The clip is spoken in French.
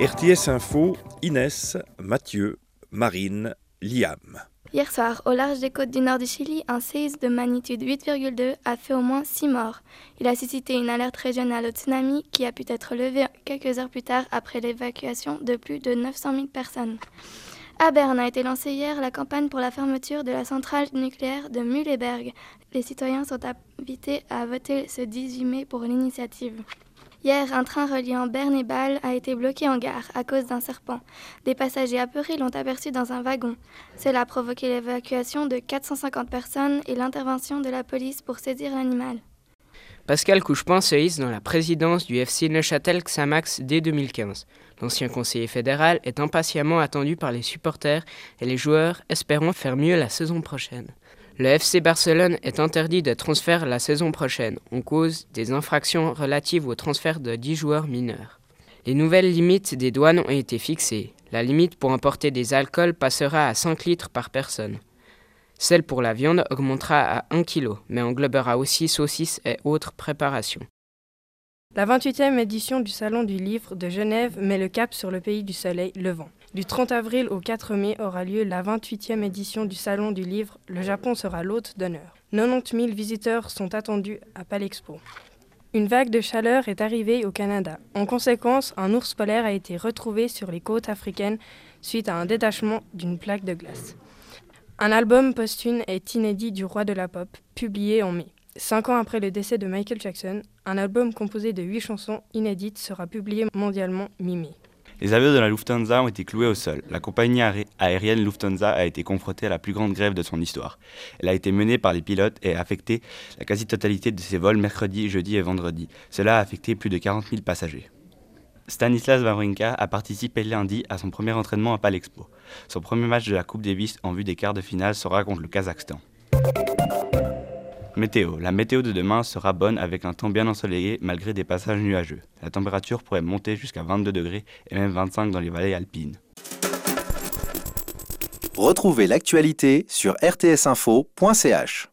RTS Info, Inès, Mathieu, Marine, Liam. Hier soir, au large des côtes du nord du Chili, un séisme de magnitude 8,2 a fait au moins 6 morts. Il a suscité une alerte régionale au tsunami qui a pu être levée quelques heures plus tard après l'évacuation de plus de 900 000 personnes. À Berne a été lancée hier la campagne pour la fermeture de la centrale nucléaire de Mühleberg. Les citoyens sont invités à voter ce 18 mai pour l'initiative. Hier, un train reliant Berne et Bâle a été bloqué en gare à cause d'un serpent. Des passagers apeurés l'ont aperçu dans un wagon. Cela a provoqué l'évacuation de 450 personnes et l'intervention de la police pour saisir l'animal. Pascal Couchepin se hisse dans la présidence du FC Neuchâtel-Xamax dès 2015. L'ancien conseiller fédéral est impatiemment attendu par les supporters et les joueurs espérant faire mieux la saison prochaine. Le FC Barcelone est interdit de transfert la saison prochaine en cause des infractions relatives au transfert de 10 joueurs mineurs. Les nouvelles limites des douanes ont été fixées. La limite pour importer des alcools passera à 5 litres par personne. Celle pour la viande augmentera à 1 kg, mais englobera aussi saucisses et autres préparations. La 28e édition du Salon du Livre de Genève met le cap sur le pays du soleil levant. Du 30 avril au 4 mai aura lieu la 28e édition du Salon du Livre. Le Japon sera l'hôte d'honneur. 90 000 visiteurs sont attendus à Palexpo. Une vague de chaleur est arrivée au Canada. En conséquence, un ours polaire a été retrouvé sur les côtes africaines suite à un détachement d'une plaque de glace. Un album posthume est inédit du roi de la pop, publié en mai. Cinq ans après le décès de Michael Jackson, un album composé de huit chansons inédites sera publié mondialement mi-mai. Les avions de la Lufthansa ont été cloués au sol. La compagnie aérienne Lufthansa a été confrontée à la plus grande grève de son histoire. Elle a été menée par les pilotes et a affecté la quasi-totalité de ses vols mercredi, jeudi et vendredi. Cela a affecté plus de 40 000 passagers. Stanislas Wawrinka a participé lundi à son premier entraînement à Palexpo. Son premier match de la Coupe Davis en vue des quarts de finale sera contre le Kazakhstan. Météo. La météo de demain sera bonne avec un temps bien ensoleillé malgré des passages nuageux. La température pourrait monter jusqu'à 22 degrés et même 25 dans les vallées alpines. Retrouvez l'actualité sur rtsinfo.ch.